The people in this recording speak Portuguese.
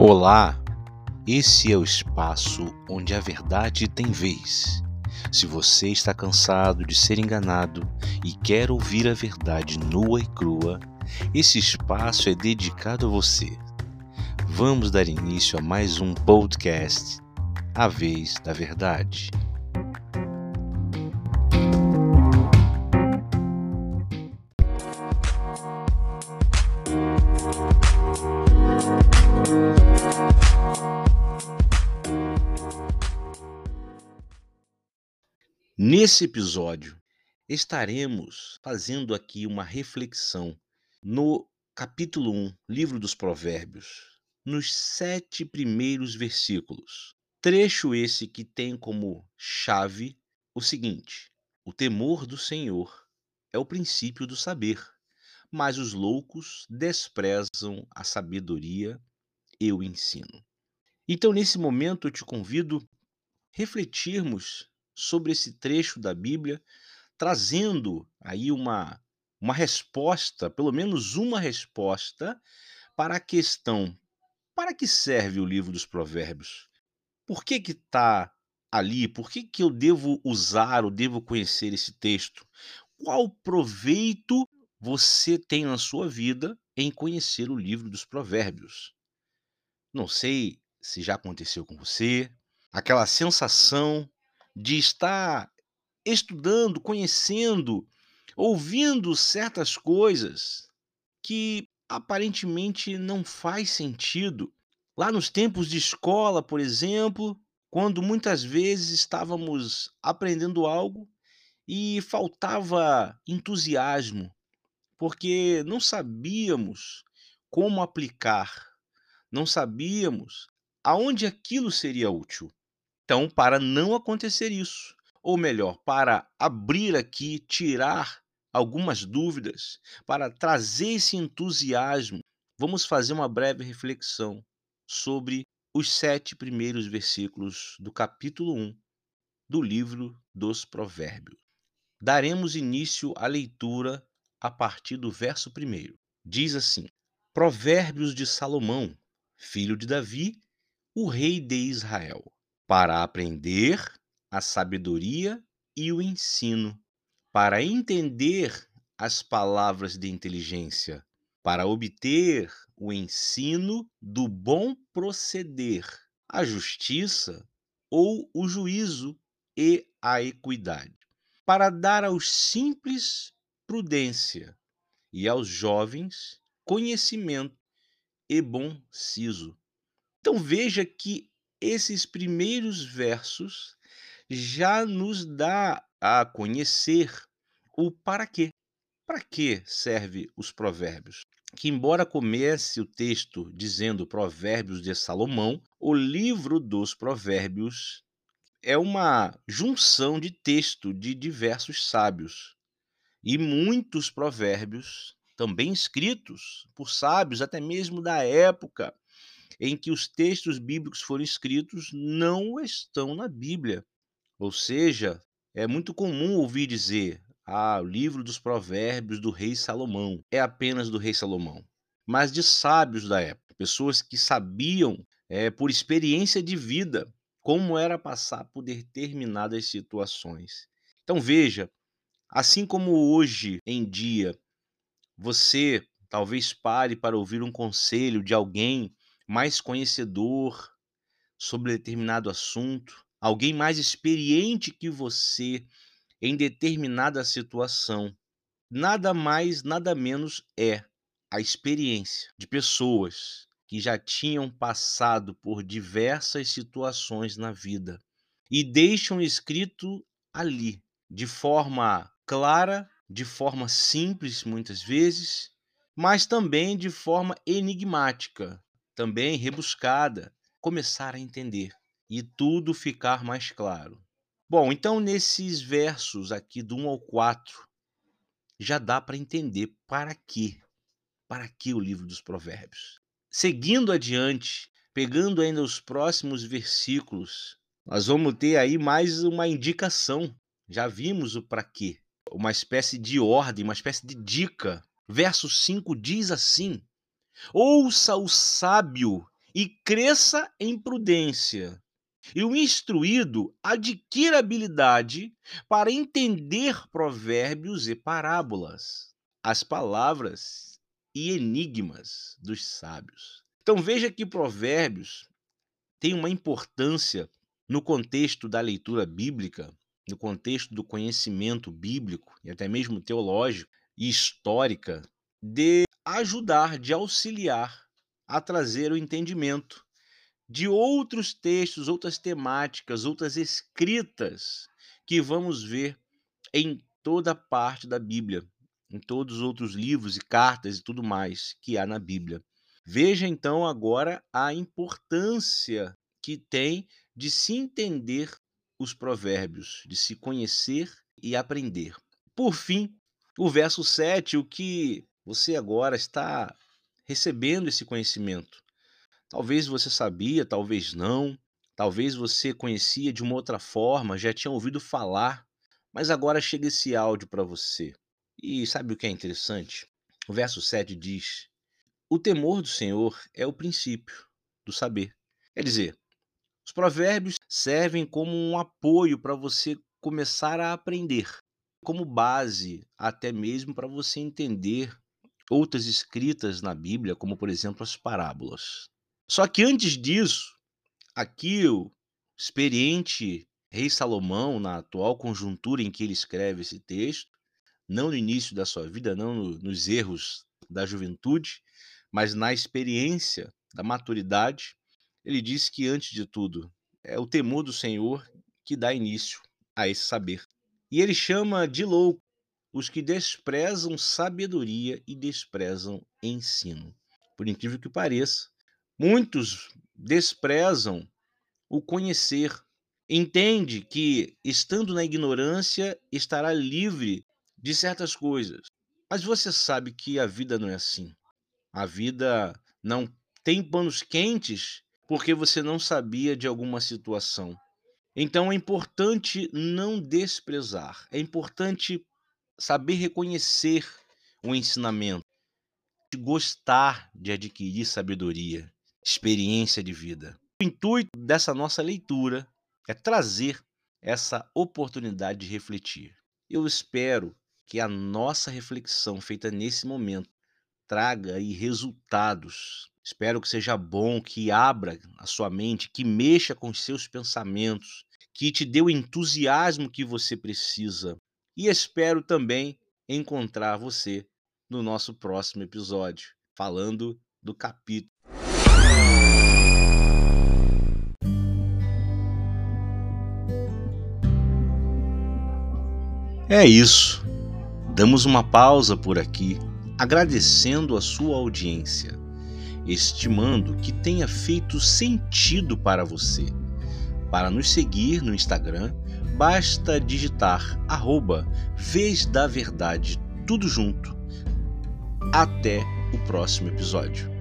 Olá, esse é o espaço onde a verdade tem vez. Se você está cansado de ser enganado e quer ouvir a verdade nua e crua, esse espaço é dedicado a você. Vamos dar início a mais um podcast, A Vez da Verdade. Nesse episódio, estaremos fazendo aqui uma reflexão no capítulo 1, livro dos Provérbios, nos sete primeiros versículos. Trecho esse que tem como chave o seguinte: o temor do Senhor é o princípio do saber, mas os loucos desprezam a sabedoria e o ensino. Então, nesse momento, eu te convido refletirmos sobre esse trecho da Bíblia, trazendo aí uma, uma resposta, pelo menos uma resposta, para a questão: para que serve o livro dos Provérbios? Por que que está ali? Por que, que eu devo usar ou devo conhecer esse texto? Qual proveito você tem na sua vida em conhecer o livro dos Provérbios? Não sei se já aconteceu com você, aquela sensação de estar estudando, conhecendo, ouvindo certas coisas que aparentemente não faz sentido. Lá nos tempos de escola, por exemplo, quando muitas vezes estávamos aprendendo algo e faltava entusiasmo, porque não sabíamos como aplicar, não sabíamos aonde aquilo seria útil. Então, para não acontecer isso, ou melhor, para abrir aqui, tirar algumas dúvidas, para trazer esse entusiasmo, vamos fazer uma breve reflexão sobre os sete primeiros versículos do capítulo 1 do livro dos Provérbios. Daremos início à leitura a partir do verso 1. Diz assim: Provérbios de Salomão, filho de Davi, o rei de Israel para aprender a sabedoria e o ensino, para entender as palavras de inteligência, para obter o ensino do bom proceder, a justiça ou o juízo e a equidade, para dar aos simples prudência e aos jovens conhecimento e bom siso. Então veja que esses primeiros versos já nos dá a conhecer o para quê. Para que serve os provérbios? Que embora comece o texto dizendo Provérbios de Salomão, o livro dos Provérbios é uma junção de texto de diversos sábios. E muitos provérbios, também escritos por sábios até mesmo da época em que os textos bíblicos foram escritos não estão na Bíblia. Ou seja, é muito comum ouvir dizer: ah, o livro dos provérbios do rei Salomão é apenas do rei Salomão, mas de sábios da época, pessoas que sabiam é, por experiência de vida como era passar por determinadas situações. Então veja, assim como hoje em dia você talvez pare para ouvir um conselho de alguém mais conhecedor sobre determinado assunto, alguém mais experiente que você em determinada situação. Nada mais, nada menos é a experiência de pessoas que já tinham passado por diversas situações na vida e deixam escrito ali, de forma clara, de forma simples muitas vezes, mas também de forma enigmática, também rebuscada, começar a entender e tudo ficar mais claro. Bom, então nesses versos aqui do 1 ao 4, já dá para entender para quê? Para que o livro dos Provérbios? Seguindo adiante, pegando ainda os próximos versículos, nós vamos ter aí mais uma indicação. Já vimos o para quê? Uma espécie de ordem, uma espécie de dica. Verso 5 diz assim: Ouça o sábio e cresça em prudência. E o instruído adquira habilidade para entender provérbios e parábolas, as palavras e enigmas dos sábios. Então veja que provérbios tem uma importância no contexto da leitura bíblica, no contexto do conhecimento bíblico e até mesmo teológico e histórica, de ajudar, de auxiliar a trazer o entendimento de outros textos, outras temáticas, outras escritas que vamos ver em toda parte da Bíblia, em todos os outros livros e cartas e tudo mais que há na Bíblia. Veja então agora a importância que tem de se entender os provérbios, de se conhecer e aprender. Por fim, o verso 7, o que você agora está recebendo esse conhecimento. Talvez você sabia, talvez não, talvez você conhecia de uma outra forma, já tinha ouvido falar, mas agora chega esse áudio para você. E sabe o que é interessante? O verso 7 diz: O temor do Senhor é o princípio do saber. Quer dizer, os provérbios servem como um apoio para você começar a aprender, como base até mesmo para você entender outras escritas na Bíblia, como por exemplo as parábolas. Só que antes disso, aqui o experiente rei Salomão, na atual conjuntura em que ele escreve esse texto, não no início da sua vida, não no, nos erros da juventude, mas na experiência da maturidade, ele diz que, antes de tudo, é o temor do Senhor que dá início a esse saber. E ele chama de louco os que desprezam sabedoria e desprezam ensino. Por incrível que pareça, muitos desprezam o conhecer. Entende que, estando na ignorância, estará livre de certas coisas. Mas você sabe que a vida não é assim. A vida não tem panos quentes porque você não sabia de alguma situação. Então é importante não desprezar, é importante saber reconhecer o ensinamento, gostar de adquirir sabedoria, experiência de vida. O intuito dessa nossa leitura é trazer essa oportunidade de refletir. Eu espero que a nossa reflexão feita nesse momento traga aí resultados. Espero que seja bom, que abra a sua mente, que mexa com os seus pensamentos, que te dê o entusiasmo que você precisa. E espero também encontrar você no nosso próximo episódio, falando do capítulo. É isso. Damos uma pausa por aqui, agradecendo a sua audiência, estimando que tenha feito sentido para você. Para nos seguir no Instagram, basta digitar arroba Vez da Verdade tudo junto. Até o próximo episódio.